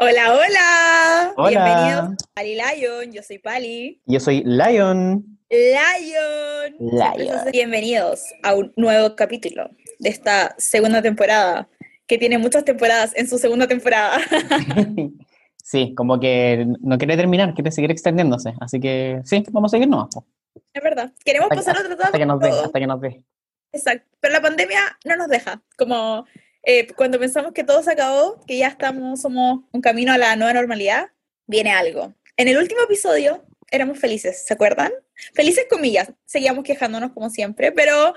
Hola, hola. Hola. Bienvenidos a Pali Lion. Yo soy Pali. Yo soy Lion. Lion. Lion. Bienvenidos a un nuevo capítulo de esta segunda temporada, que tiene muchas temporadas en su segunda temporada. sí, como que no quiere terminar, quiere seguir extendiéndose. Así que sí, vamos a seguir nomás. es verdad. Queremos Hasta, pasar otro trabajo. hasta que nos dé, hasta que nos dé. Exacto. Pero la pandemia no nos deja. Como eh, cuando pensamos que todo se acabó, que ya estamos, somos un camino a la nueva normalidad, viene algo. En el último episodio éramos felices, ¿se acuerdan? Felices comillas, seguíamos quejándonos como siempre, pero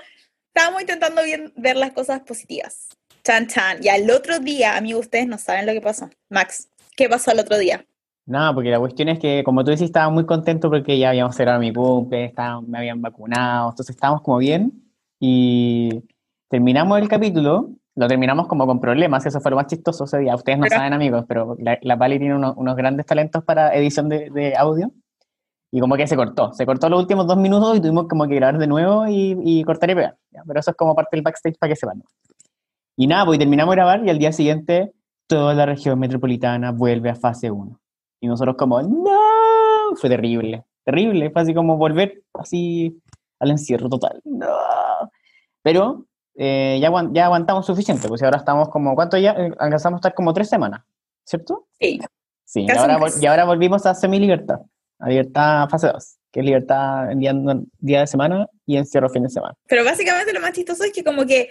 estábamos intentando bien- ver las cosas positivas. Chan, chan. Y al otro día, amigos, ustedes no saben lo que pasó. Max, ¿qué pasó al otro día? No, porque la cuestión es que, como tú decís, estaba muy contento porque ya habíamos cerrado mi cumple, estaba- me habían vacunado, entonces estábamos como bien. Y terminamos el capítulo, lo terminamos como con problemas, eso fue lo más chistoso ese día. Ustedes no Pero- saben, amigos, pero la, la Pali tiene unos, unos grandes talentos para edición de, de audio. Y como que se cortó, se cortó los últimos dos minutos y tuvimos como que grabar de nuevo y, y cortar y pegar. ¿ya? Pero eso es como parte del backstage para que sepan. ¿no? Y nada, pues terminamos de grabar y al día siguiente toda la región metropolitana vuelve a fase 1. Y nosotros como, no, fue terrible, terrible, fue así como volver así al encierro total. No. Pero eh, ya, aguan- ya aguantamos suficiente, pues ahora estamos como, ¿cuánto ya? Eh, Alcanzamos a estar como tres semanas, ¿cierto? Sí. Sí, y ahora, y ahora volvimos a semi-libertad, a libertad fase 2, que es libertad en día, de semana y encierro fin de semana. Pero básicamente lo más chistoso es que como que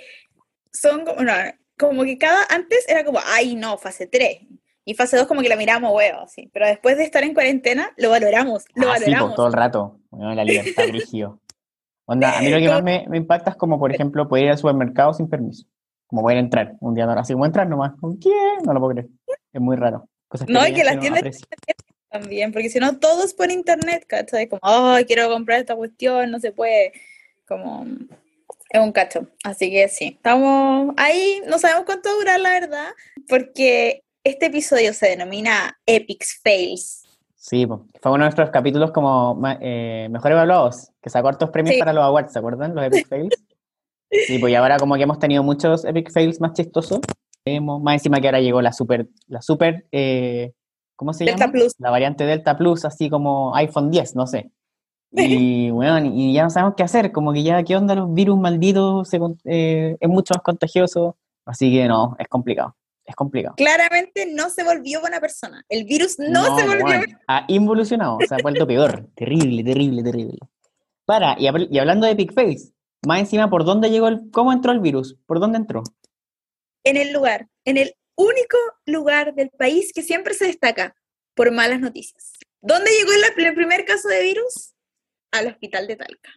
son como, no, como que cada antes era como, ay no, fase 3. Y fase 2 como que la miramos huevo, así. Pero después de estar en cuarentena, lo valoramos, lo Ah, sí, pues, valoramos. todo el rato. Bueno, la libertad brígido. Onda, a mí lo que más me, me impacta es como, por ejemplo, poder ir al supermercado sin permiso. Como poder entrar un día, no, así como entrar nomás. ¿Con quién? No lo puedo creer. Es muy raro. Cosas No, y que las tiendas-. También, porque si no, todo es por internet, ¿cachai? Como, ay, quiero comprar esta cuestión, no se puede. Como, es un cacho. Así que sí, estamos ahí, no sabemos cuánto durar, la verdad, porque este episodio se denomina Epics Fails. Sí, fue uno de nuestros capítulos como eh, mejor evaluados, que sacó hartos premios Sí. para los awards, ¿se acuerdan? Los Epic Fails. Sí, pues y ahora como que hemos tenido muchos Epic Fails más chistosos. Hemos- más encima que ahora llegó la super, la super, eh, ¿cómo se Delta llama? Plus. La variante Delta Plus, así como iPhone 10, no sé. Y bueno, y ya no sabemos qué hacer, como que ya, ¿qué onda los virus malditos? Se eh, es mucho más contagioso. Así que no, es complicado, es complicado. Claramente no se volvió buena persona. El virus no, se volvió bueno, ha involucionado, se ha vuelto peor. terrible, terrible, terrible. Para, y, habl- y hablando de Epic Face, más encima, ¿por dónde llegó el, cómo entró el virus? ¿Por dónde entró? en el lugar, en el único lugar del país que siempre se destaca por malas noticias. ¿Dónde llegó el, el primer caso de virus? Al hospital de Talca.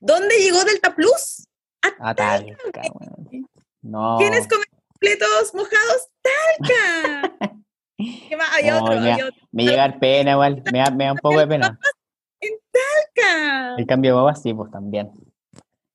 ¿Dónde llegó Delta Plus? A Talca, weón. No. ¿Quiénes comen completos mojados? ¡Talca! ¿Qué más? No, otro, ya. había otro. Me llega dar pena igual, me da, me da un poco de pena. ¡Talca! El cambio de boba sí, pues también.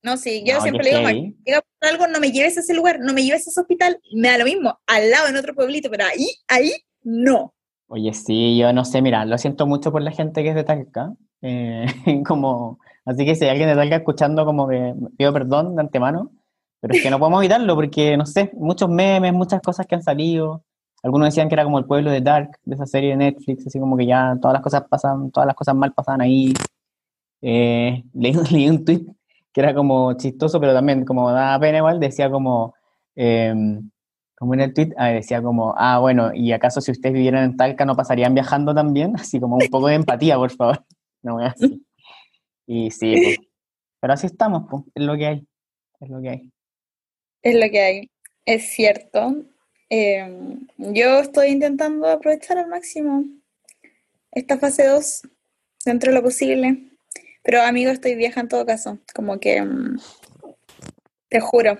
No, sí, yo No, siempre le digo. "Max, llega por algo, no me lleves a ese lugar, no me lleves a ese hospital, me da lo mismo, al lado en otro pueblito, pero ahí, ahí, no. Oye, sí, yo no sé, mira, lo siento mucho por la gente que es de Talca. eh, como, así que si hay alguien de Talca escuchando, como que pido perdón de antemano, pero es que no podemos evitarlo porque, no sé, muchos memes, muchas cosas que han salido. Algunos decían que era como el pueblo de Dark, de esa serie de Netflix, así como que ya todas las cosas pasan, todas las cosas mal pasaban ahí. Eh, leí, leí un tweet que era como chistoso, pero también como daba pena igual, decía como, em, como en el tweet, ah, decía como, ah, bueno, ¿y acaso si ustedes vivieran en Talca no pasarían viajando también? Así como un poco de empatía, por favor. No así. Y sí, pues. pero así estamos, pues, es lo que hay, es lo que hay. Es lo que hay, es cierto. Eh, yo estoy intentando aprovechar al máximo esta fase 2 dentro de lo posible. Pero amigo, estoy vieja en todo caso. Como que mm, te juro.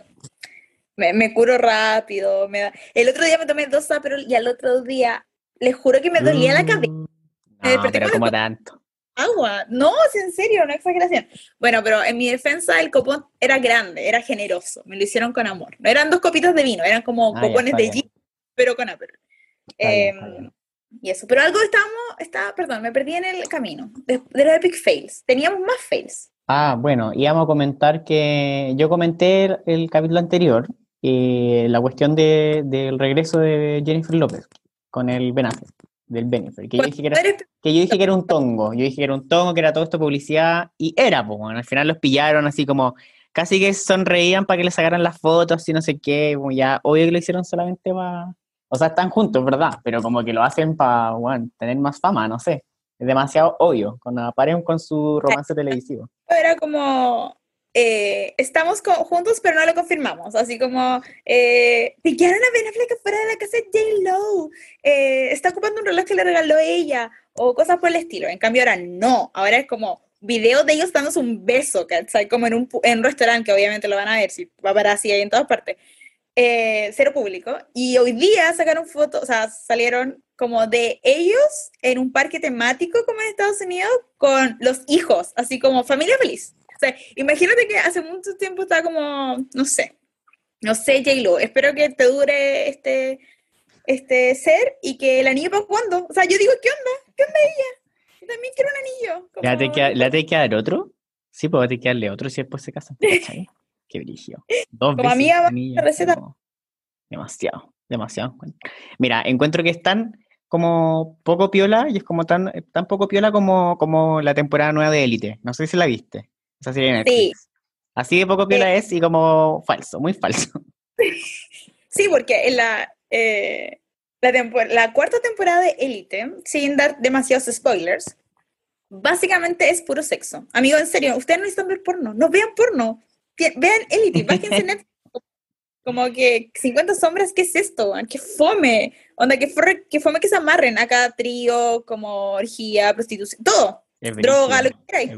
Me, me curo rápido. Me da... El otro día me tomé dos Aperol y al otro día les juro que me dolía la cabeza. Mm, Me No, pero el como co- tanto. Agua. No, es en serio, no exageración. Bueno, pero en mi defensa el copón era grande, era generoso. Me lo hicieron con amor. No eran dos copitas de vino, eran como Ah, copones de gin, pero con Aperol. Está Em, y eso. Pero algo estábamos, estaba, perdón, me perdí en el camino. De, de los epic fails. Teníamos más fails. Ah, bueno, íbamos a comentar que yo comenté el, el capítulo anterior, eh, la cuestión de- del regreso de Jennifer López. con el Ben Affleck, del Benifer. Que yo, dije que, era, que yo dije que era un tongo. Yo dije que era un tongo, que era todo esto publicidad. Y era, pues, bueno, al final los pillaron así como. Casi que sonreían para que le sacaran las fotos y no sé qué. Como ya, obvio que lo hicieron solamente para. O sea, están juntos, ¿verdad? Pero como que lo hacen para, bueno, tener más fama, no sé. Es demasiado obvio. Cuando aparecen con su romance televisivo. Era como eh, estamos juntos, pero no lo confirmamos. Así como, eh, pillaron a Ben Affleck fuera de la casa de J-Lo, eh, está ocupando un reloj que le regaló ella, o cosas por el estilo. En cambio, ahora no, ahora es como videos de ellos dándose un beso, ¿cachai? Como en un, en un restaurante, que obviamente lo van a ver, si va para así ahí en todas partes. Eh, cero público. Y hoy día sacaron fotos, o sea, salieron como de ellos en un parque temático como en Estados Unidos con los hijos, así como familia feliz imagínate que hace mucho tiempo estaba como, no sé, no sé, J-Lo, espero que te dure este, este ser y que el anillo para cuándo. O sea, yo digo, ¿qué onda? ¿Qué onda ella? Yo también quiero un anillo. ¿Le ha de que dar otro? Sí, pues va a darle otro si después se casan. Qué brillo. Dos como amiga, receta. Demasiado, demasiado. Mira, encuentro que están como poco piola y es como tan, tan poco piola como, como la temporada nueva de Élite. No sé si la viste. Sí. Así de poco piola es y como falso, muy falso. Sí, porque en la, eh, la, la, cuarta temporada de Elite, sin dar demasiados spoilers, básicamente es puro sexo. Amigo, en serio, ustedes no necesitan ver porno, no vean porno. Vean Elite, bájense Netflix. Como que 50 sombras, ¿qué es esto? ¿Qué fome? Onda, que, que fome que se amarren a cada trío, como orgía, prostitución, todo. Droga, lo que queráis.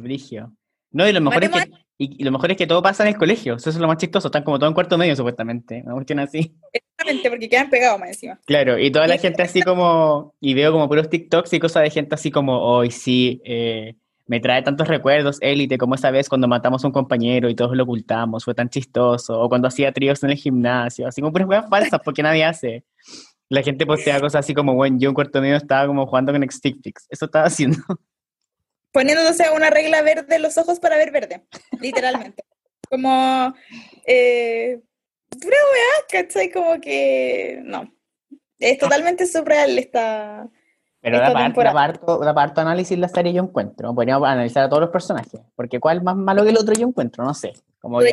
No, y lo mejor, es que, y, lo mejor es que todo pasa en el colegio. Eso es lo más chistoso. Están como todo en cuarto medio, supuestamente. Una cuestión así. Exactamente, porque quedan pegados más encima. Claro, y toda la gente así como. Y veo como puros TikToks y cosas de gente así como, hoy sí, eh, me trae tantos recuerdos, élite, como esa vez cuando matamos a un compañero y todos lo ocultamos, fue tan chistoso. O cuando hacía tríos en el gimnasio. Así como puras cosas falsas, porque nadie hace. La gente postea cosas así como, bueno, yo en cuarto medio estaba como jugando con Stick Eso estaba haciendo poniéndose una regla verde en los ojos para ver verde, literalmente. Como, eh, pura ¿cachai? Como que, no. Es totalmente surreal esta. Pero esta da, parto, da, parto, análisis la serie yo encuentro. Podríamos analizar a todos los personajes. Porque cuál es más malo que el otro yo encuentro, no sé. Como que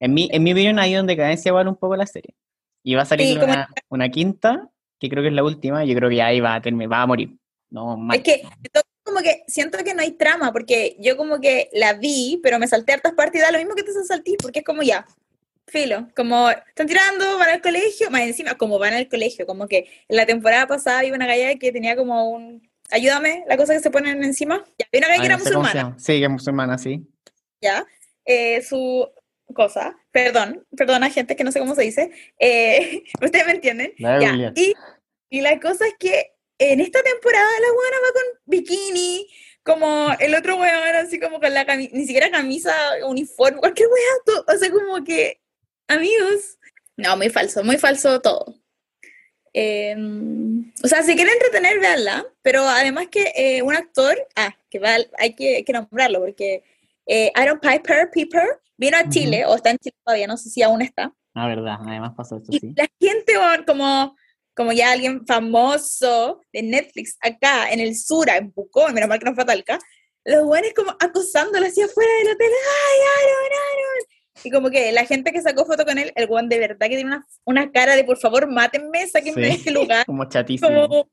en, mi, en mi opinión hay una decadencia igual un poco la serie. Y va a salir una, una, quinta, que creo que es la última, y yo creo que ahí va a, va a morir. No, Es que como que siento que no hay trama, porque yo como que la vi, pero me salté hartas da lo mismo que te saltí, porque es como ya, filo, como están tirando, van al colegio, más encima, como van al colegio, como que en la temporada pasada había una galla que tenía como un, ayúdame, la cosa que se ponen encima, ya, había una galla que era musulmana. Sí, que es musulmana, sí. Ya, eh, su cosa, perdón, perdona gente que no sé cómo se dice, eh, ustedes me entienden, ya, y, y la cosa es que en esta temporada la buena va con bikini, como el otro weón así como con la camisa, ni siquiera camisa, uniforme, cualquier weón, o sea, como que, amigos, no, muy falso, muy falso todo. Em, o sea, si quieren entretener, veanla, pero además que eh, un actor, ah, que va, hay que, que nombrarlo, porque eh, Aaron Piper, Piper, vino a Chile, o está en Chile todavía, no sé si aún está. Ah, verdad, además pasó esto, sí. La gente, como como ya alguien famoso de Netflix acá en el sur, en Pucón, menos mal que no fue Talca, los buenos como acosándolo hacia afuera del hotel, ¡ay, Aaron, Aaron! Y como que la gente que sacó foto con él, el guan de verdad que tiene una, una cara de por favor, mátenme, sáquenme de este lugar. como chatísimo. Como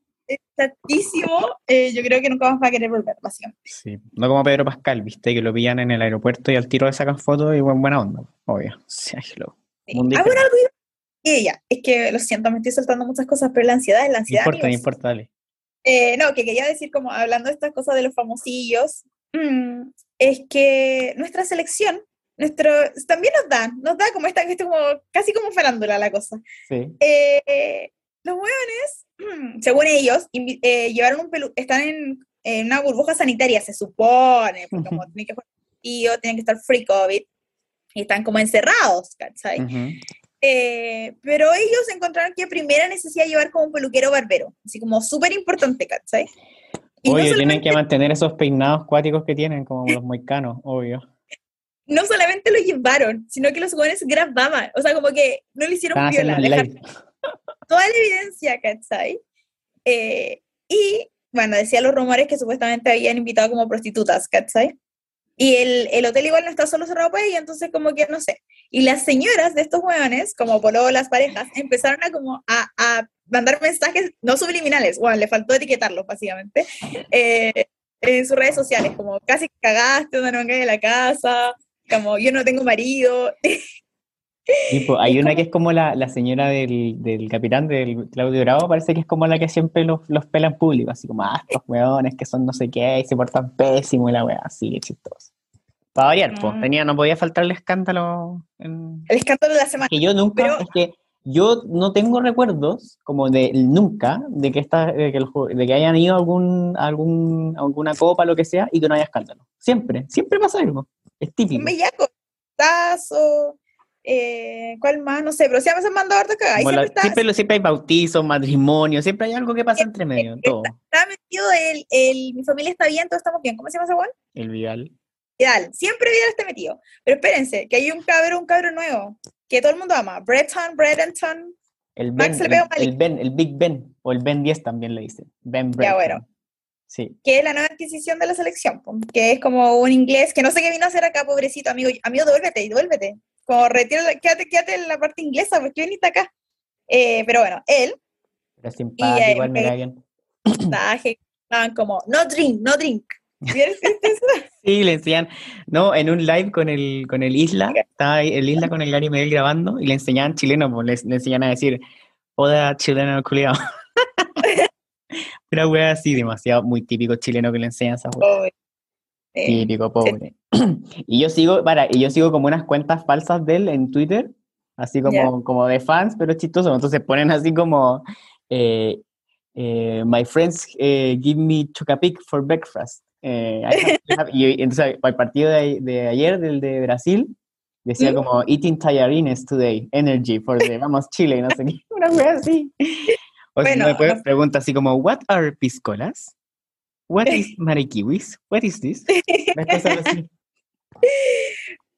chatísimo, eh, yo creo que nunca vamos a querer volver, básicamente. Sí, no como Pedro Pascal, viste, que lo pillan en el aeropuerto y al tiro le sacan fotos y buen, buena onda, obvio. Sí, hello. Sí. algo y ella, es que lo siento, me estoy soltando muchas cosas, pero la ansiedad es la ansiedad. No importa, no importa, dale. Eh, no, que quería decir, como hablando de estas cosas de los famosillos, mm, es que nuestra selección, nuestro, también nos da, nos da como esta, como, casi como farándula la cosa. Sí. Eh, los hueones, mm, según ellos, eh, llevaron un pelu están en, en, una burbuja sanitaria, se supone, porque como tienen que y tienen que estar free COVID, y están como encerrados, ¿cachai? Eh, pero ellos encontraron que primera necesidad llevar como un peluquero barbero, así como súper importante, ¿cachai? Oye, tienen que mantener esos peinados cuáticos que tienen, como los moicanos, obvio. No solamente lo llevaron, sino que los jóvenes grababan, o sea, como que no le hicieron viola, toda la evidencia, ¿cachai? Eh, y bueno, decía los rumores que supuestamente habían invitado como prostitutas, ¿cachai? Y el, el, hotel igual no está solo cerrado para ella, entonces como que no sé. Y las señoras de estos hueones, como por las parejas, empezaron a como a, a, mandar mensajes no subliminales, bueno, le faltó etiquetarlos básicamente, eh, en sus redes sociales, como casi cagaste, una no de la casa, como yo no tengo marido. hay una que es como la, la señora del, del, capitán, del Claudio Bravo, parece que es como la que siempre los, los pelan público, así como, ah, estos weones que son no sé qué y se portan pésimo y la wea, así, chistoso. Para variar, pues, mm. tenía, no podía faltar el escándalo. El escándalo de la semana. Que yo nunca, es que yo no tengo recuerdos, como de nunca, de que, esta, de que, de que hayan ido a algún, algún, alguna copa, lo que sea, y que no haya escándalo. Siempre, siempre pasa algo. Es típico. Un bellaco, tazo, eh, ¿Cuál más? No sé, pero siempre se han mandado harto cagada. Siempre, siempre, hay bautizos, matrimonio, siempre hay algo que pasa entre medio. Todo. Está, metido el, el, mi familia está bien, todos estamos bien. ¿Cómo se llama ese Juan? El Vidal. Vidal, siempre Vidal está metido. Pero espérense, que hay un cabro, un cabro nuevo, que todo el mundo ama. Breton, Bredenton. El Ben, el, Ben, el Big Ben, o el Ben 10 también le dicen. Ben Breton. Ya bueno. Sí. Que es la nueva adquisición de la selección, que es como un inglés que no sé qué vino a hacer acá, pobrecito amigo. Amigo, devuélvete, devuélvete. Como retira, quédate, quédate en la parte inglesa, porque viniste acá. Eh, pero bueno, él. Era simpático, y, igual me cae bien. Estaban como, no drink, no drink. sí, le enseñan, no, en un live con el, con el Isla, estaba el Isla con el Gary Medel grabando y le enseñaban chileno, pues le, enseñan a decir, oda chileno culiado. Una wea así, demasiado, muy típico chileno que le enseñan esa wea. Típico, pobre. y yo sigo, para, y yo sigo como unas cuentas falsas de él en Twitter, así como, como de fans, pero chistoso. Entonces ponen así como, eh, eh, my friends eh, give me chocapic for breakfast. y entonces el partido de, ayer, del de Brasil, decía como eating tallarines today, energy for the, vamos, Chile, no sé qué, una wea así. O bueno, si me pregunta así como, what are piscolas? What is marikiwis? What is this?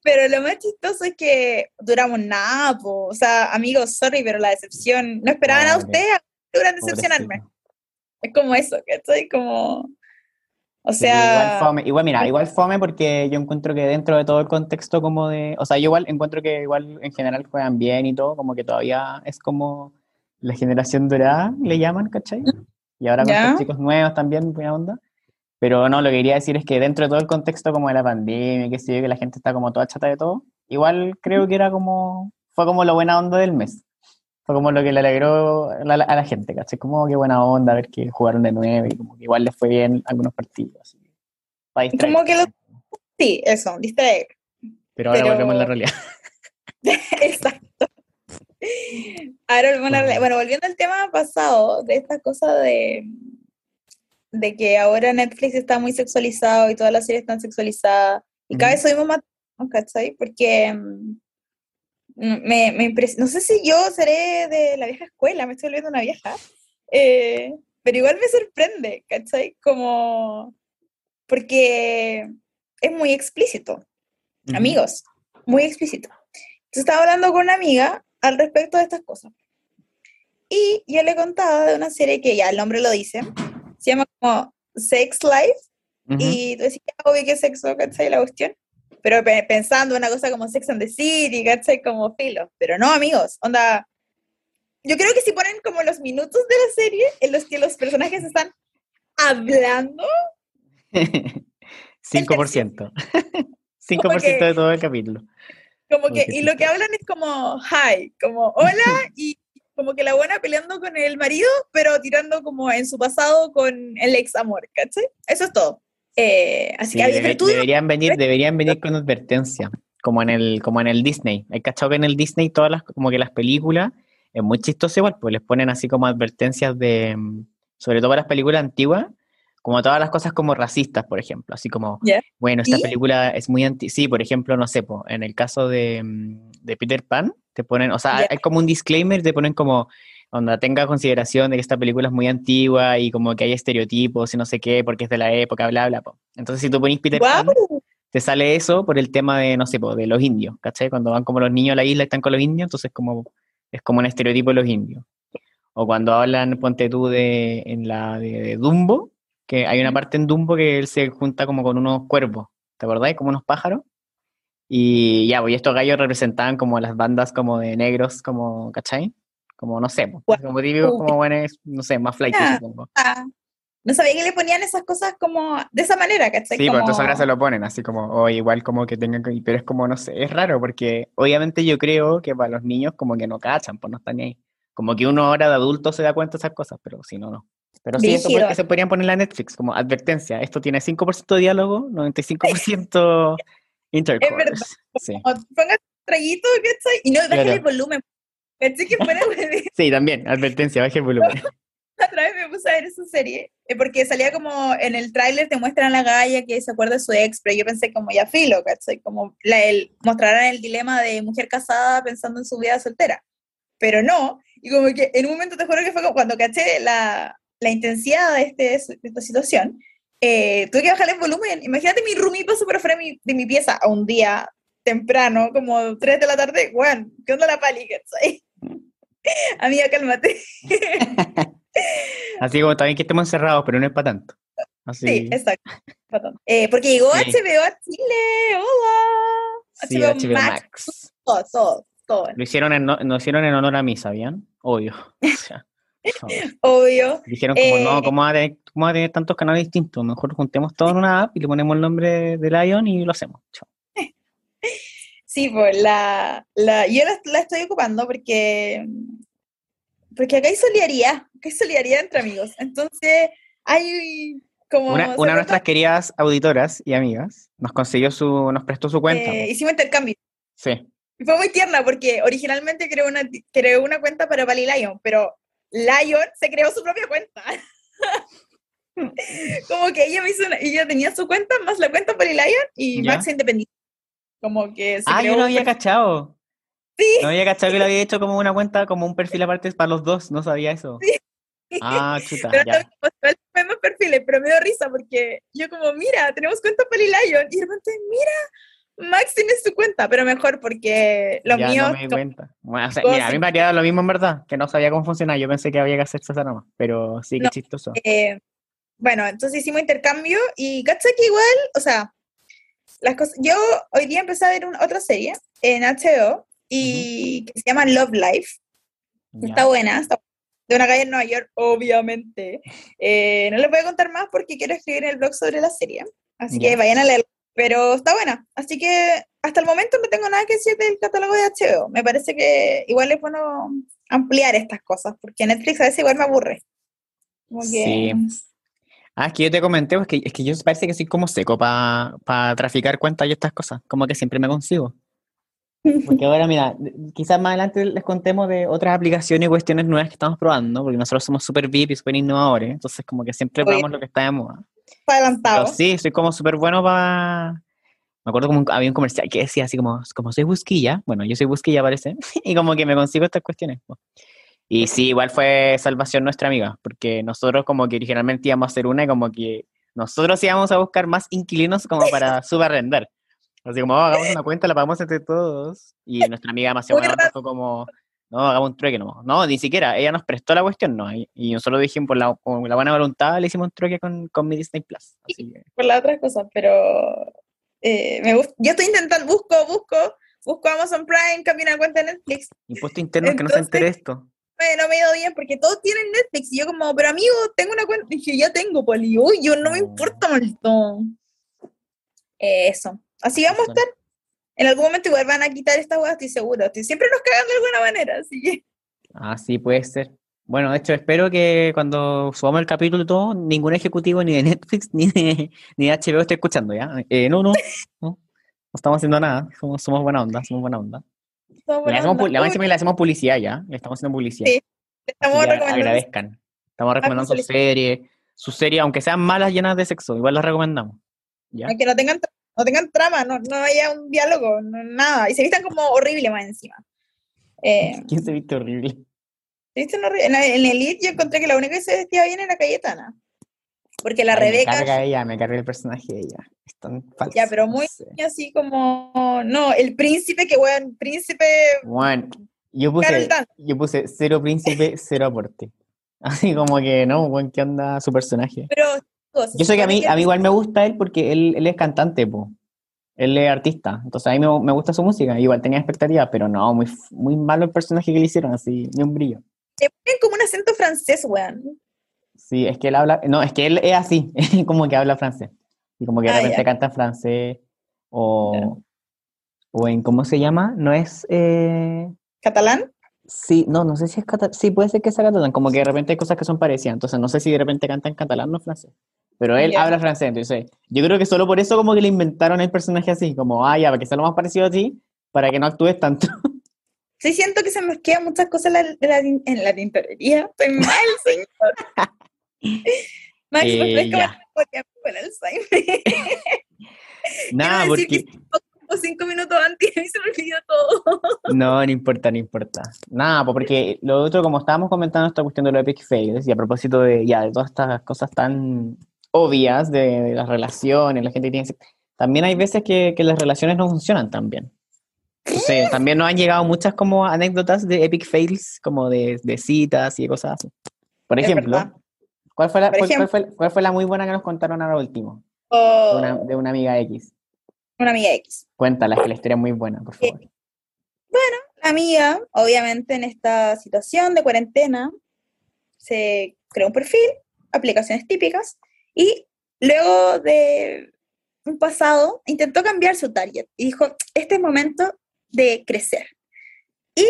Pero lo más chistoso es que duramos nada, o sea, amigos, sorry, pero la decepción, no esperaban a ustedes, duran decepcionarme. Es como eso, que estoy como... O sea... igual, fome, igual, mira, igual fome porque yo encuentro que dentro de todo el contexto como de... O sea, yo igual encuentro que igual en general juegan bien y todo, como que todavía es como la generación dorada, le llaman, ¿cachai? Y ahora con los chicos nuevos también, buena onda. Pero no, lo que quería decir es que dentro de todo el contexto como de la pandemia, que sé que la gente está como toda chata de todo, igual creo que era como, fue como la buena onda del mes. Fue como lo que le alegró a la, gente, ¿cachai? Como qué buena onda ver que jugaron de nuevo y como que igual les fue bien algunos partidos. como que lo... Sí, eso, distraer. Pero ahora volvemos a la realidad. Exacto. Ahora volvemos a la realidad. Bueno, volviendo al tema pasado, de esta cosa de de que ahora Netflix está muy sexualizado y todas las series están sexualizadas. Y cada vez oímos más, ¿cachai? Porque mm, me, me no sé si yo seré de la vieja escuela, me estoy volviendo una vieja, eh, pero igual me sorprende, ¿cachai? Como, porque es muy explícito, amigos, muy explícito. Entonces estaba hablando con una amiga al respecto de estas cosas. Y yo le contaba de una serie que ya el nombre lo dice, se llama como Sex Life, y tú decías, obvio que sexo, ¿cachai? La cuestión. Pero pensando en una cosa como Sex and the City, ¿cachai? Como filo. Pero no, amigos, onda. Yo creo que si ponen como los minutos de la serie en los que los personajes están hablando. 5%. 5% de todo el capítulo. Como que, y lo que hablan es como hi, como hola, y como que la buena peleando con el marido, pero tirando como en su pasado con el ex amor, ¿cachai? Eso es todo. Eh, así que deberían venir, deberían venir con advertencia, como en el, como en el Disney. Hay cachado que en el Disney todas las, como que las películas, es muy chistoso igual, pues les ponen así como advertencias de, sobre todo para las películas antiguas, como todas las cosas como racistas, por ejemplo, así como, bueno, esta película es muy anti, sí, por ejemplo, no sé, pues, en el caso de, de Peter Pan, te ponen, o sea, hay como un disclaimer, te ponen como, onda, tenga consideración de que esta película es muy antigua y como que hay estereotipos y no sé qué, porque es de la época, bla, bla. Entonces, si tú pones Peter Pan, te sale eso por el tema de, no sé, de los indios, ¿cachai? Cuando van como los niños a la isla y están con los indios, entonces como, es como un estereotipo de los indios. O cuando hablan, ponte tú, de, en la de, Dumbo, que hay una parte en Dumbo que él se junta como con unos cuervos, ¿te acordáis? Como unos pájaros. Y ya, pues estos gallos representaban como las bandas como de negros, como, ¿cachai? Como, no sé, pues, como típicos, como buenos, no sé, más flight, supongo. Ah, no sabía que le ponían esas cosas como de esa manera, ¿cachai? Sí, pues entonces ahora se lo ponen así como, o igual como que tengan que, pero es como, no sé, es raro porque obviamente yo creo que para los niños como que no cachan, pues no están ni ahí. Como que uno ahora de adulto se da cuenta de esas cosas, pero si no, no. Pero sí, eso se podrían poner en la Netflix como advertencia. Esto tiene 5% de diálogo, 95% intercourse. Es verdad. Sí. Ponga traguito, ¿cachai? Y no, baje el volumen sí, también, advertencia, baje el volumen. Otra vez me puse a ver esa serie, eh, porque salía como en el tráiler te muestran a la galla que se acuerda de su ex, pero yo pensé como ya filo, ¿cachai? Como la, el, mostrarán el dilema de mujer casada pensando en su vida soltera. Pero no, y como que en un momento te juro que fue como cuando caché la, la intensidad de, este, de esta situación, eh, tuve que bajar el volumen. Imagínate mi roomie pasó por afuera de mi, de mi pieza a un día temprano, como 3 de la tarde, bueno, ¿qué onda la pali? Amiga, cálmate. Así como también que estemos encerrados, pero no es para tanto. Sí, exacto. Eh, porque llegó HBO a Chile, hola. Sí, HBO, Max. Todo, todo, todo. Lo hicieron en, no, hicieron en honor a mí, ¿sabían? Obvio. Obvio. Dijeron como, no, eh, ¿cómo va, a tener, ¿cómo va, a tener, tantos canales distintos? Mejor juntemos todo en una app y le ponemos el nombre de Lion y lo hacemos. Chao. Sí, pues la, la yo la, estoy ocupando porque, porque acá hay solidaridad, acá hay solidaridad entre amigos. Entonces, hay como... Una, de nuestras queridas auditoras y amigas nos consiguió su, nos prestó su cuenta. Eh, hicimos intercambio. Sí. Y fue muy tierna porque originalmente creó una, creó una cuenta para Pali Lion, pero Lion se creó su propia cuenta. como que ella me hizo una, ella tenía su cuenta más la cuenta Pali Lion y Max Independiente. Como que Ah, yo no había cachado. Sí. No había cachado que lo había hecho como una cuenta, como un perfil aparte para los dos, no sabía eso. Sí. Ah, chuta, pero ya. Perfiles, pero me dio risa porque yo como, mira, tenemos cuenta para Lion, y de repente, mira, Max tiene su cuenta, pero mejor porque lo mío... No me di cuenta. Bueno, o sea, mira, a mí me dado lo mismo en verdad, que no sabía cómo funcionaba, yo pensé que había que hacerse esa nomás, pero sí, qué chistoso. Eh, bueno, entonces hicimos intercambio y ¿cachai que igual, o sea, las cosas, yo hoy día empecé a ver una, otra serie en HBO y que se llama Love Life. Está buena, está de una calle en Nueva York, obviamente. Eh, no les voy a contar más porque quiero escribir en el blog sobre la serie, así que vayan a leerlo. Pero está buena, así que hasta el momento no tengo nada que decir del catálogo de HBO. Me parece que igual es bueno ampliar estas cosas, porque Netflix a veces igual me aburre. Sí. Ah, es que yo te comenté, es que, es que yo parece que soy como seco para traficar cuentas y estas cosas, como que siempre me consigo. Porque ahora, mira, quizás más adelante les contemos de otras aplicaciones y cuestiones nuevas que estamos probando, porque nosotros somos súper VIP y súper innovadores, entonces como que siempre probamos lo que está de moda. Adelantado. sí, soy como súper bueno para... Me acuerdo como había un comercial que decía así como, como soy busquilla, bueno, yo soy busquilla parece, y como que me consigo estas cuestiones. Y sí, igual fue salvación nuestra amiga, porque nosotros como que originalmente íbamos a hacer una y como que nosotros íbamos a buscar más inquilinos como para subarrendar. Así como, oh, hagamos una cuenta, la pagamos entre todos. Y nuestra amiga más buena fue como, no, hagamos un trueque, no. No, ni siquiera, ella nos prestó la cuestión, no. Y, nosotros dijimos, por la, la buena voluntad, le hicimos un trueque con, con mi Disney Plus. Así Por la otra cosa, pero eh, me. Yo estoy intentando, busco, busco, busco Amazon Prime, cambio una cuenta de Netflix. Impuesto interno que no se entere esto no me he ido bien porque todos tienen Netflix. Y yo como, pero amigo, tengo una cuenta. Y dije, ya tengo, Poli. Uy, yo no me importa, maldito. eso. Así vamos a estar. En algún momento igual van a quitar esta hueá, estoy seguro. Siempre nos cagan de alguna manera, así que... Ah, sí, puede ser. Bueno, de hecho, espero que cuando subamos el capítulo y todo, ningún ejecutivo ni de Netflix ni de, ni de HBO esté escuchando, ¿ya? Eh, no, no, no, estamos haciendo nada. Somos, somos buena onda, somos buena onda. Le hacemos, le hacemos publicidad ya, le estamos haciendo publicidad. Sí, estamos recomendando. Agradezcan. Estamos recomendando su serie, su serie, aunque sean malas llenas de sexo, igual las recomendamos. ¿ya? Que no tengan, no tengan trama, no, no haya un diálogo, nada. Y se vistan como horrible más encima. Eh, ¿Quién se viste horrible? Se horrible. En, el Elite yo encontré que la única que se vestía bien era Cayetana. Porque la Rebeca. Me carga ella, me carga el personaje de ella. Es tan falso. Ya, pero muy así como. No, el príncipe, que bueno, príncipe. Bueno. Yo puse, yo puse cero príncipe, cero aporte. Así como que, no, buen, ¿qué onda su personaje? Pero Yo sé que a mí, a mí igual me gusta él porque él, él es cantante, po. Él es artista. Entonces a mí me, me gusta su música. Igual tenía expectativas, pero no, muy, muy malo el personaje que le hicieron, así, ni un brillo. le ponen como un acento francés, weón. Sí, es que él habla, no, es que él es así, como que habla francés. Y como que de Ah, repente canta en francés o, o en, ¿cómo se llama? No es, eh, ¿Catalán? Sí, no, no sé si es catalán, sí, puede ser que sea catalán, como que de repente hay cosas que son parecidas, entonces no sé si de repente canta en catalán o en francés. Pero él habla francés, entonces yo creo que solo por eso como que le inventaron el personaje así, como, ah, ya, para que sea lo más parecido a ti, para que no actúes tanto. Sí, siento que se me quedan muchas cosas en la, en la tin- en la tintorería. Estoy mal, señor. Max, Eh, refresca ya. con Alzheimer. Nada, porque... que como cinco minutos antes y se me olvidó todo. No, no importa, no importa. Nada, pues porque lo otro, como estábamos comentando esta cuestión de los epic fails, y a propósito de ya de todas estas cosas tan obvias de, de las relaciones, la gente que tiene también hay veces que, que las relaciones no funcionan tan bien. También nos han llegado muchas como anécdotas de epic fails, como de, de citas y cosas así. Por ejemplo. ¿cuál fue, la, Por cuál- cuál ejemplo. fue, cuál fue la muy buena que nos contaron ahora último? O De una, de una amiga X. una amiga X. Cuéntala, que la historia es muy buena, por favor. La amiga, obviamente en esta situación de cuarentena, se creó un perfil, aplicaciones típicas, y luego de un pasado intentó cambiar su target y dijo, este es momento de crecer. Y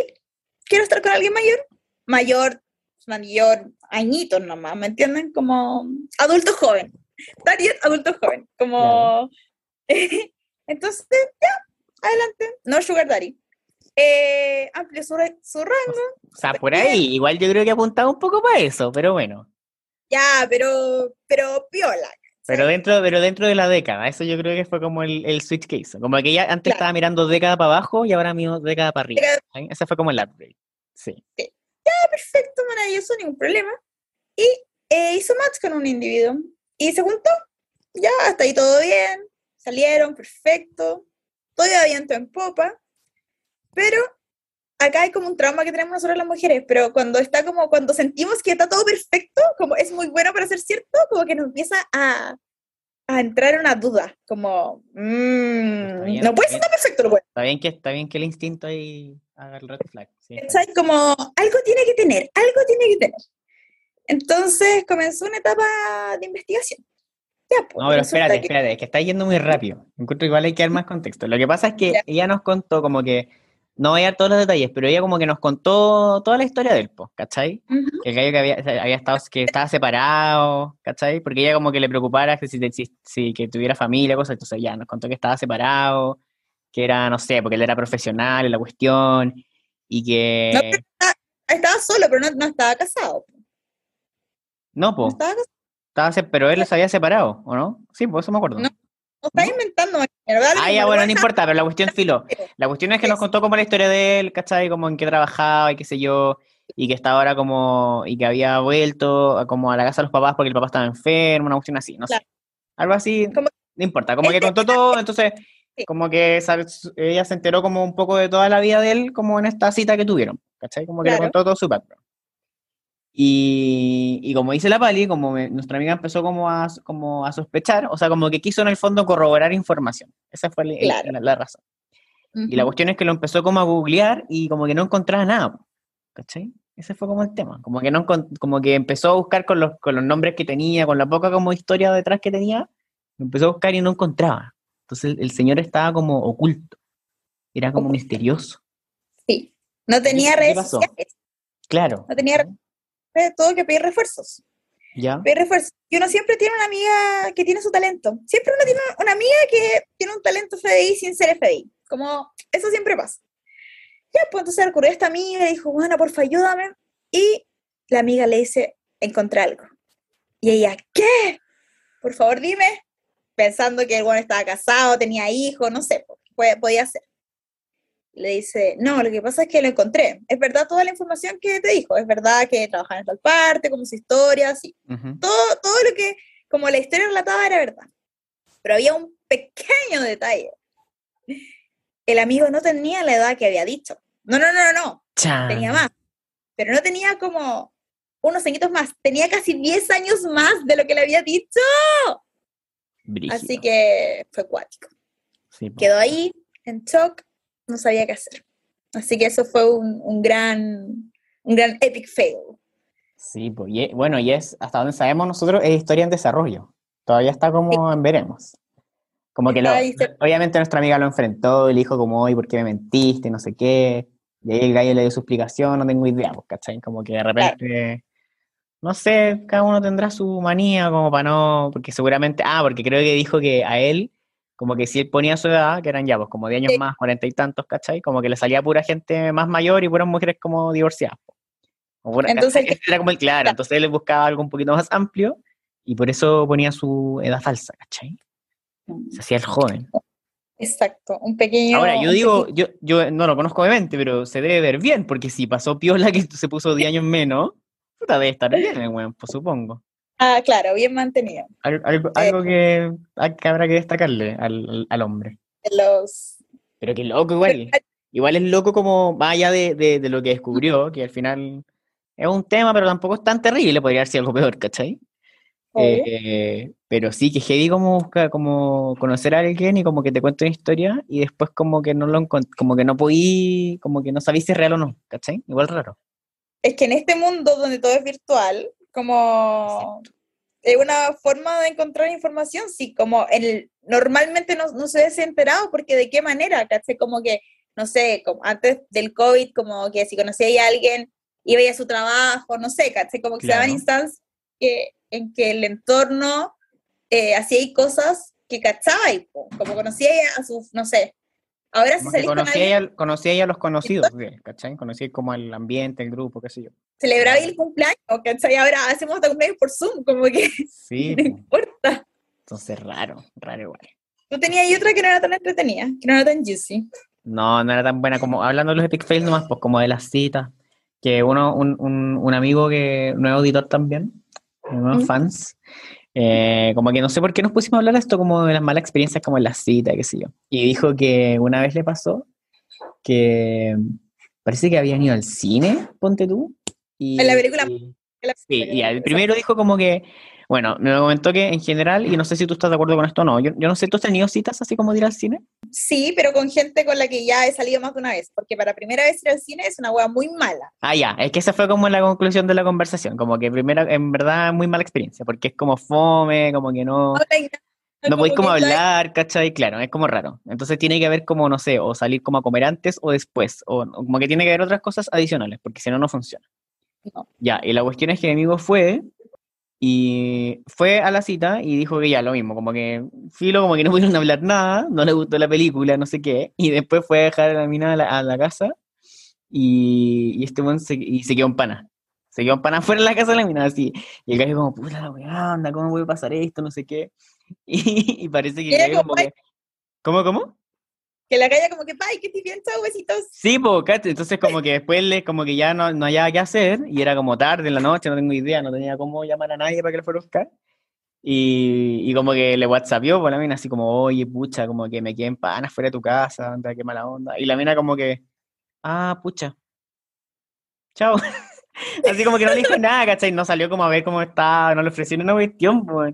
quiero estar con alguien mayor, mayor, mayor, añitos nomás, ¿me entienden? Como adulto joven. Target adulto joven, como... Entonces, ya, adelante, no sugar daddy. Eh, amplió su, su rango, O sea, por ahí, igual yo creo que apuntaba un poco para eso, pero bueno. ya, pero, pero piola. Pero dentro, pero dentro de la década, eso yo creo que fue como el, el switch que hizo. Como que ella antes Claro. estaba mirando década para abajo y ahora miro década para arriba. ¿sí? Ese fue como el upgrade. Sí. perfecto, maravilloso, ningún problema. Y eh, hizo match con un individuo. Y se juntó. Ya, hasta ahí todo bien. Salieron, perfecto. Todo iba viento en popa. Pero acá hay como un trauma que tenemos nosotros las mujeres. Pero cuando está como, cuando sentimos que está todo perfecto, como es muy bueno para ser cierto, como que nos empieza a, a entrar una duda. Como, mm, bien, no puede ser tan perfecto, lo. Está bien que, está bien que el instinto ahí haga el red flag. sí. Como algo tiene que tener, algo tiene que tener. Entonces comenzó una etapa de investigación. Ya, pues, No, pero espérate, que- espérate, es que está yendo muy rápido. Encuentro igual hay que dar más contexto. Lo que pasa es que Ya. ella nos contó como que, no voy a dar todos los detalles, pero ella como que nos contó toda la historia del po, ¿cachai? Ujú, Que el gallo que había, había estado, que estaba separado, ¿cachai? Porque ella como que le preocupara que si, si, si- que tuviera familia, cosas, entonces ya nos contó que estaba separado, que era, no sé, porque él era profesional en la cuestión, y que... No, pero- Estaba solo, pero no, no estaba casado. No, No po, estaba, casado, estaba pero él se había separado, ¿o no? Sí, por eso me acuerdo. No. ¿No? inventando. dale, Ah, ya, bueno, no importa, pero la cuestión filo. La cuestión es que nos contó como la historia de él, ¿cachai? Como en qué trabajaba y qué sé yo, y que estaba ahora como, y que había vuelto a, como a la casa de los papás porque el papá estaba enfermo, una cuestión así, no Claro. sé. Algo así, Como- no importa, como que contó todo, entonces, Sí. como que ella se enteró como un poco de toda la vida de él, como en esta cita que tuvieron, ¿cachai? Como que le contó todo su background. Y, y como dice la Pali, como me- nuestra amiga empezó como a, como a sospechar, o sea, como que quiso en el fondo corroborar información. Esa fue el- el- Claro. la, la razón. Y la cuestión es que lo empezó como a googlear y como que no encontraba nada, ¿cachai? Ese fue como el tema, como que no como que empezó a buscar con los, con los nombres que tenía, con la poca como historia detrás que tenía, empezó a buscar y no encontraba. Entonces el, el señor estaba como oculto, era como Oculto. misterioso. Sí. No tenía redes. Claro. No tenía redes, todo que pedir refuerzos. ¿Ya? Pedir refuerzos. Y uno siempre tiene una amiga que tiene su talento. Siempre uno tiene una amiga que tiene un talento FDI sin ser FDI. Como, eso siempre pasa. Ya, pues entonces recurrió a esta amiga y dijo, bueno, porfa, ayúdame. Y la amiga le dice, encontré algo. Y ella, ¿qué? Por favor, dime. Pensando que el bueno estaba casado, tenía hijos, no sé, podía ser. Le dice, no, lo que pasa es que lo encontré. Es verdad toda la información que te dijo. Es verdad que trabajaba en tal parte, como su historia, así Ujú. todo, todo lo que, como la historia relatada era verdad. Pero había un pequeño detalle. El amigo no tenía la edad que había dicho. No, no, no, no, no. tenía más, pero no tenía como unos añitos más, tenía casi 10 años más de lo que le había dicho. Así que fue cuático. Quedó ahí, en shock, no sabía qué hacer. Así que eso fue un, gran, un gran epic fail. Sí, pues, bueno, y es, hasta donde sabemos nosotros, es historia en desarrollo. Todavía está como en veremos. Como que lo, obviamente nuestra amiga lo enfrentó y le dijo como, oye, ¿por qué me mentiste? No sé qué. Y ahí el gallo le dio su explicación, no tengo idea, pues, ¿cachai? Como que de repente, no sé, cada uno tendrá su manía como para no, porque seguramente, ah, porque creo que dijo que a él, como que si él ponía su edad, que eran ya, pues como de años más, cuarenta y tantos, ¿cachai? Como que le salía pura gente más mayor y puras mujeres como divorciadas. entonces, era como el claro, entonces él buscaba algo un poquito más amplio y por eso ponía su edad falsa, ¿cachai? Se hacía el joven. Exacto, un pequeño... Ahora, yo digo, yo, yo no lo conozco obviamente, pero se debe ver bien, porque si pasó piola que se puso 10 años menos, puta, debe estar bien, pues supongo. Ah, claro, bien mantenido. algo, algo que, habrá que destacarle al, al, hombre. Los... Pero qué loco igual. Igual es loco como, vaya de, de, de, lo que descubrió, que al final es un tema, pero tampoco es tan terrible, podría ser algo peor, ¿cachai? Eh, pero sí, que heavy como busca, como conocer a alguien y como que te cuenta una historia y después como que no lo como que no podí, como que no sabís si es real o no, ¿cachai? Igual raro. Es que en este mundo donde todo es virtual, como es una forma de encontrar información, sí, como el, normalmente no, no se hubiese enterado porque de qué manera, ¿cachai? Como que, no sé, como antes del COVID, como que si conocía a alguien, iba a, a su trabajo, no sé, ¿cachai? Como que se daban instancias que en que el entorno eh, hacía cosas que cachaba, y, como conocía a sus, no sé, ahora si salís conocía, con conocía ya a los conocidos, ¿cachai? Conocía como el ambiente, el grupo, qué sé yo. Celebraba el cumpleaños, ¿cachai? Ahora hacemos hasta cumpleaños por Zoom, como que sí, no importa. Entonces, raro, raro igual. Tú tenías ahí otra que no era tan entretenida, que no era tan juicy. No, no era tan buena como, hablando de los epic fails nomás, pues como de las citas, que uno, un, un, un amigo que, nuevo auditor también, unos fans. Eh, como que no sé por qué nos pusimos a hablar de esto como de las malas experiencias como en la cita, qué sé yo. Y dijo que una vez le pasó que parece que habían ido al cine, ponte tú. Y, en la película. sí, y el primero dijo como que bueno, me comentó que en general, y no sé si tú estás de acuerdo con esto o no, yo, no sé, ¿tú has tenido citas así como de ir al cine? Sí, pero con gente con la que ya he salido más de una vez, porque para primera vez ir al cine es una hueá muy mala. Ah, ya, es que esa fue como la conclusión de la conversación, como que primera, en verdad, muy mala experiencia, porque es como fome, como que no... No, podéis como hablar, ¿cachai? Claro, es como raro. Entonces tiene que haber como, no sé, o salir como a comer antes o después, o como que tiene que haber otras cosas adicionales, porque si no, no funciona. Ya, y la cuestión es que mi amigo fue y fue a la cita y dijo que ya lo mismo, como que filo, como que no pudieron hablar nada, no le gustó la película, no sé qué, y después fue a dejar a la mina a la, casa y, y este buen se, y se quedó en pana. Se quedó en pana fuera de la casa de la mina, así. Y el gallo como, puta la weá, anda, ¿cómo puede pasar esto? No sé qué. Y, parece que el gallo como que... ¿Cómo, cómo? Que la calle como que, ¡ay, estoy bien, chao, besitos! Sí, pues, entonces como que después le, como que ya no, no había qué hacer, y era como tarde en la noche, no tengo idea, no tenía cómo llamar a nadie para que le fuera a buscar. Y, y como que le whatsappió por pues, la mina así como, oye, pucha, como que me quedé en panas fuera de tu casa, anda, qué mala onda. Y la mina como que, ah, pucha, chao. así como que no le dijo nada, ¿cachai? No salió como a ver cómo estaba, no le ofrecieron una cuestión, pues.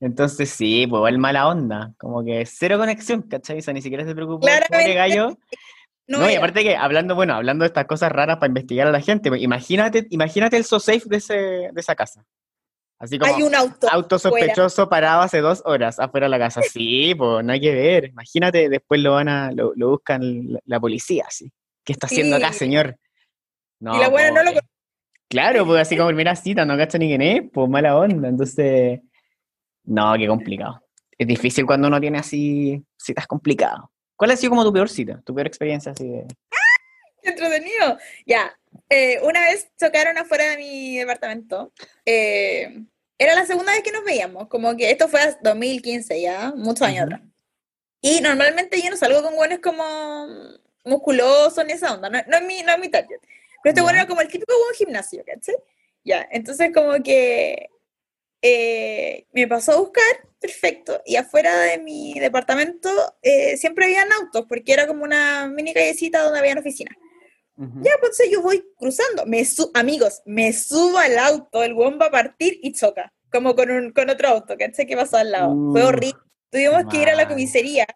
Entonces sí, pues el mala onda, como que cero conexión, ¿cachai? O sea, ni siquiera se preocupó el gallo. No, y aparte que hablando, bueno, hablando de estas cosas raras para investigar a la gente, pues, imagínate, imagínate el so safe de, ese, de esa casa. Así como hay un auto, auto sospechoso parado hace dos horas afuera de la casa. Sí, pues no hay que ver. Imagínate, después lo van a, lo, buscan la, policía, así. ¿Qué está haciendo acá, señor? No, y la buena no lo Claro, pues así como primera cita, no cacha ni quién es, pues mala onda. Entonces, no, qué complicado. Es difícil cuando uno tiene así citas complicadas. ¿Cuál ha sido como tu peor cita? Tu peor experiencia así de... ¡Qué entretenido! Ya, eh, una vez chocaron afuera de mi departamento. Eh, era la segunda vez que nos veíamos, como que esto fue 2015 ya, muchos años atrás. Y normalmente yo no salgo con buenos como musculosos ni esa onda, no, es, mi, no es mi target. Pero este bueno era como el típico buen gimnasio, ¿cachai? Ya, entonces como que eh, me pasó a buscar, perfecto, y afuera de mi departamento eh, siempre habían autos, porque era como una mini callecita donde había oficinas. Ya, pues yo voy cruzando. Me amigos, me subo al auto, el weón va a partir y choca. Como con, un, con otro auto, ¿cachai? Que pasó al lado. Fue uh, horrible. Tuvimos que ir a la comisaría.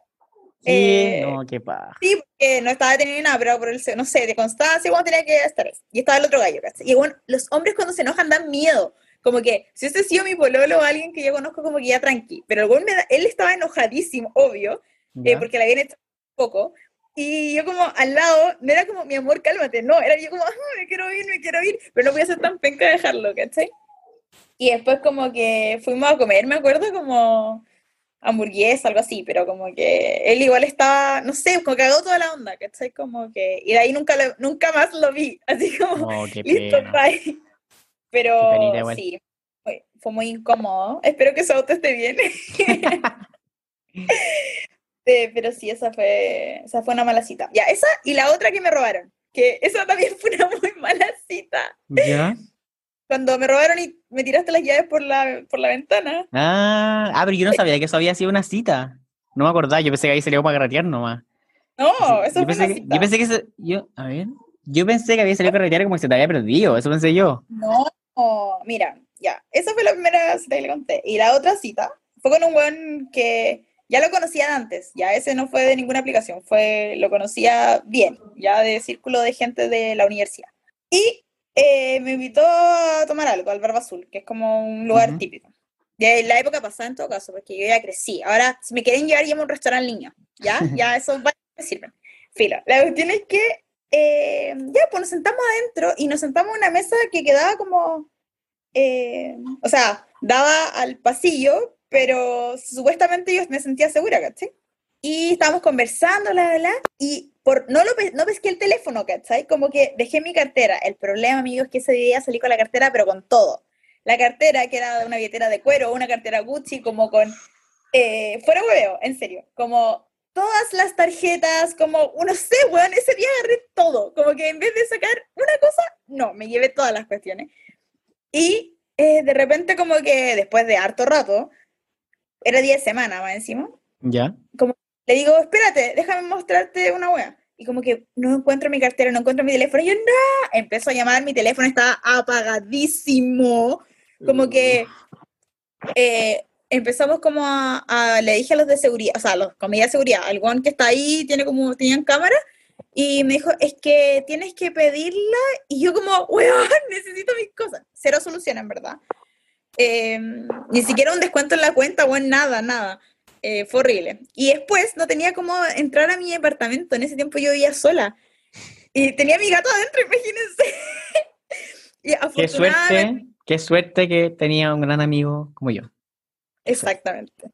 Sí, eh, no, qué. Sí, porque no estaba teniendo nada, pero por el, no sé, de constancia, bueno, tenía que estar. Y estaba el otro gallo, ¿cachai? Y bueno, los hombres cuando se enojan dan miedo. Como que, si este ha sido mi pololo o alguien que yo conozco, como que ya tranqui. Pero el me él estaba enojadísimo, obvio, eh, porque la habían hecho poco. Y yo como al lado, no era como, mi amor, cálmate, no, era yo como, ah, me quiero ir, me quiero ir, pero no voy a ser tan penca de dejarlo, ¿cachai? Y después como que fuimos a comer, me acuerdo, como hamburguesa, algo así, pero como que él igual estaba, no sé, como cagó toda la onda, ¿cachai? Como que, y de ahí nunca, nunca más lo vi, así como, oh, listo, bye. Pero sí, fue, fue, muy incómodo. Espero que su auto esté bien. pero sí, esa fue, esa fue una mala cita. Ya, esa y la otra que me robaron, que esa también fue una muy mala cita. ¿Ya? Cuando me robaron y me tiraste las llaves por la, por la ventana. Ah, ah, pero yo no sabía que eso había sido una cita. No me acordaba, yo pensé que ahí salió para carretear nomás. No, eso yo fue pensé una que, Yo pensé que yo, a ver, yo pensé que había salido a carretear como que se te había perdido, eso pensé yo. No, mira, ya, esa fue la primera cita que le conté. Y la otra cita fue con un buen que ya lo conocía antes, ya ese no fue de ninguna aplicación, fue, lo conocía bien, ya de círculo de gente de la universidad. Y eh, me invitó a tomar algo, al Barba Azul, que es como un lugar típico. De la época pasada en todo caso, porque yo ya crecí. Ahora, si me quieren llevar, llevo a un restaurante niño, ¿ya? Ya eso va me sirven. Filo. La cuestión es que, eh, ya, pues nos sentamos adentro y nos sentamos en una mesa que quedaba como, eh, o sea, daba al pasillo, pero supuestamente yo me sentía segura, ¿cachai? Y estábamos conversando, la, la, y por, no, lo, no pesqué el teléfono, ¿cachai? Como que dejé mi cartera. El problema, amigos, es que ese día salí con la cartera, pero con todo. La cartera, que era una billetera de cuero, una cartera Gucci, como con... Eh, fuera hueveo, en serio. Como todas las tarjetas, como, no sé, weón, ese día agarré todo. Como que en vez de sacar una cosa, no, me llevé todas las cuestiones. Y eh, de repente como que después de harto rato, era día de semana más encima. Ya. Como le digo, espérate, déjame mostrarte una wea. Y como que no encuentro mi cartera, no encuentro mi teléfono. Y yo, no, empezó a llamar, mi teléfono estaba apagadísimo. Como que eh, empezamos como a, le dije a los de seguridad, o sea, los comida de seguridad, al que está ahí, tiene como, tenían cámara, y me dijo, es que tienes que pedirla, y yo como, weón, necesito mis cosas. Cero solución, en verdad. Em, ni siquiera un descuento en la cuenta, o en nada, nada. Eh, fue horrible. Y después no tenía cómo entrar a mi departamento. En ese tiempo yo vivía sola. Y tenía a mi gato adentro, imagínense. y qué suerte, qué suerte que tenía un gran amigo como yo. Exactamente.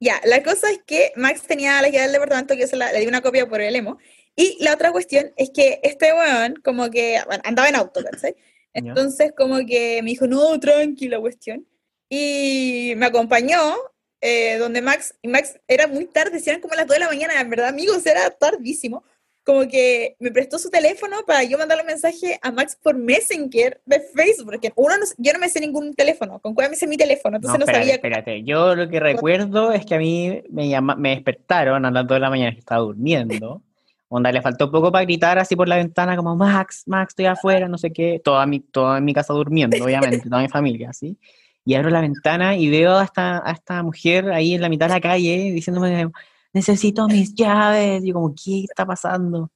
Ya, la cosa es que Max tenía la llave del departamento que yo le di una copia por el emo. Y la otra cuestión es que este weón, como que, andaba en auto, ¿sabes? Entonces, como que me dijo, no, tranquila cuestión. Y me acompañó, eh, donde Max, y Max era muy tarde, eran como las 2 de la mañana, en verdad, amigos, era tardísimo. Como que me prestó su teléfono para yo mandarle un mensaje a Max por Messenger de Facebook, porque uno yo no me sé ningún teléfono, con cuál me sé mi teléfono, entonces no, espérate, sabía. Espérate, yo lo que recuerdo es que a mí me, llama, me despertaron a las 2 de la mañana que estaba durmiendo. Onda, le faltó poco para gritar así por la ventana como, Max, Max, estoy afuera, no sé qué. Toda mi, toda mi casa durmiendo, obviamente, toda mi familia, ¿sí? Y abro la ventana y veo a esta, a esta mujer ahí en la mitad de la calle diciéndome, necesito mis llaves. Y como, ¿qué está pasando?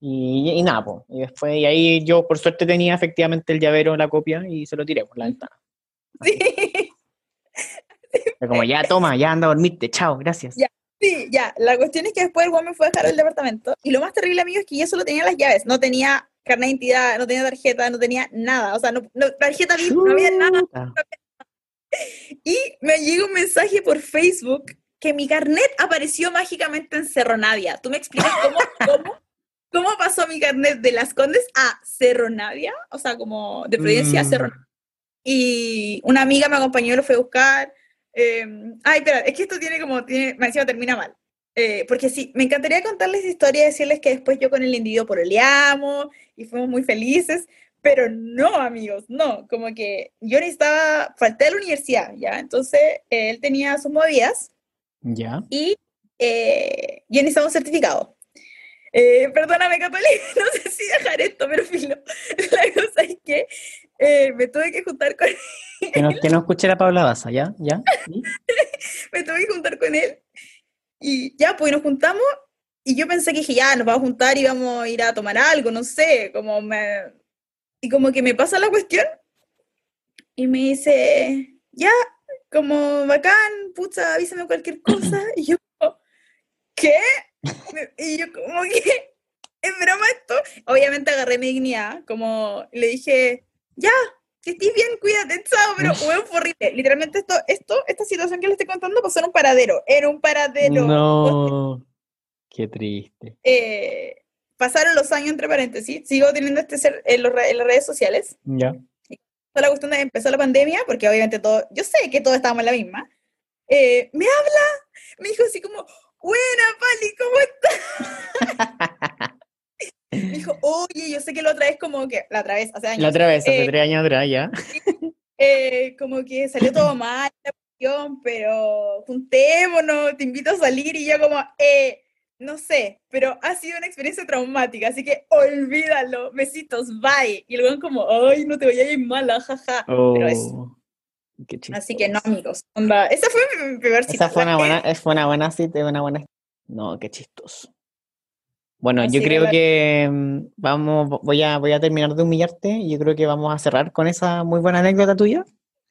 Y, y nada, pues. Y después, y ahí yo por suerte tenía efectivamente el llavero, la copia, y se lo tiré por la ventana. Sí. como, ya toma, ya anda a dormirte, chao, gracias. Ya. Sí, ya. La cuestión es que después el me fue a dejar el departamento. Y lo más terrible, amigo, es que yo solo tenía las llaves. No tenía carnet de identidad, no tenía tarjeta, no tenía nada. O sea, no, tarjeta no había nada. Y me llega un mensaje por Facebook que mi carnet apareció mágicamente en Cerro Navia. ¿Tú me explicas cómo, cómo, cómo pasó mi carnet de Las Condes a Cerro Navia? O sea, como de Providencia a Cerro mm. Y una amiga me acompañó y lo fue a buscar. Em, ay, espera, es que esto tiene como, tiene, encima termina mal. Eh, porque sí, me encantaría contarles historia y decirles que después yo con el individuo poroleamos y fuimos muy felices, pero no, amigos, no, como que yo necesitaba, falté a la universidad, ¿ya? Entonces, él tenía sus movidas. Ya. Y eh, yo necesitaba un certificado. Eh, perdóname, Catalina, no sé si dejar esto, pero filo. La cosa es que eh, me tuve que juntar con Que no, que no escuche la Paula Baza, ¿ya? ¿Ya? ¿Sí? me tuve que juntar con él. Y ya, pues nos juntamos. Y yo pensé que dije, ya, nos vamos a juntar y vamos a ir a tomar algo, no sé, como me... Y como que me pasa la cuestión. Y me dice, ya, como bacán, pucha, avísame cualquier cosa. Y yo, ¿qué? Y yo como que, ¿es broma esto? Obviamente agarré mi dignidad, como le dije, ya, que estés bien, cuídate, chao, pero weón, fue horrible. Literalmente esto, esto, esta situación que le estoy contando pasó en un paradero, era un paradero. No. Qué triste. Eh, pasaron los años entre paréntesis, sigo teniendo este ser en, los en las redes sociales. Ya. La cuestión de empezó la pandemia, porque obviamente todo, yo sé que todos estábamos en la misma. eh, me habla, me dijo así como, buena, Pali, ¿cómo estás? me dijo, oye, yo sé que la otra vez como que, la otra vez, hace años, La otra vez, hace Eh, tres años atrás, ya. eh, como que salió todo mal pero juntémonos, te invito a salir y yo como, eh, no sé, pero ha sido una experiencia traumática, así que olvídalo, besitos, bye. Y weón como, ay, no te vayas a ir mala, jaja. Pero eso. Oh, qué Así que no, amigos. Onda, esa fue mi, peor cita. Esa fue una buena, fue una buena cita, una buena. No, qué chistoso. Bueno, Así yo creo la- que mm, vamos, voy a, voy a terminar de humillarte yo creo que vamos a cerrar con esa muy buena anécdota tuya.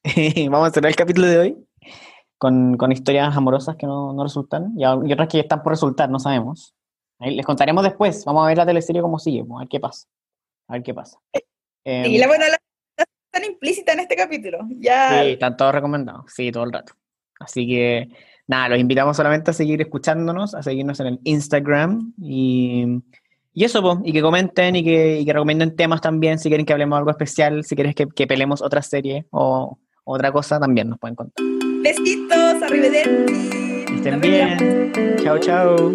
Vamos a cerrar el capítulo de hoy con, con historias amorosas que no, no resultan y, y otras que están por resultar, no sabemos. Ahí les contaremos después. Vamos a ver la teleserie cómo sigue, pues, a ver qué pasa. A ver qué pasa. Em, Sí, la, bueno, la, tan implícita en este capítulo. Ya. Sí, están todos recomendados, sí, todo el rato. Así que, nada, los invitamos solamente a seguir escuchándonos, a seguirnos en el Instagram y, y eso, po, y que comenten y que, y que recomienden temas también, si quieren que hablemos de algo especial, si quieres que, que pelemos otra serie o otra cosa, también nos pueden contar. Besitos, arrivederci. Estén bien. Chao, chao.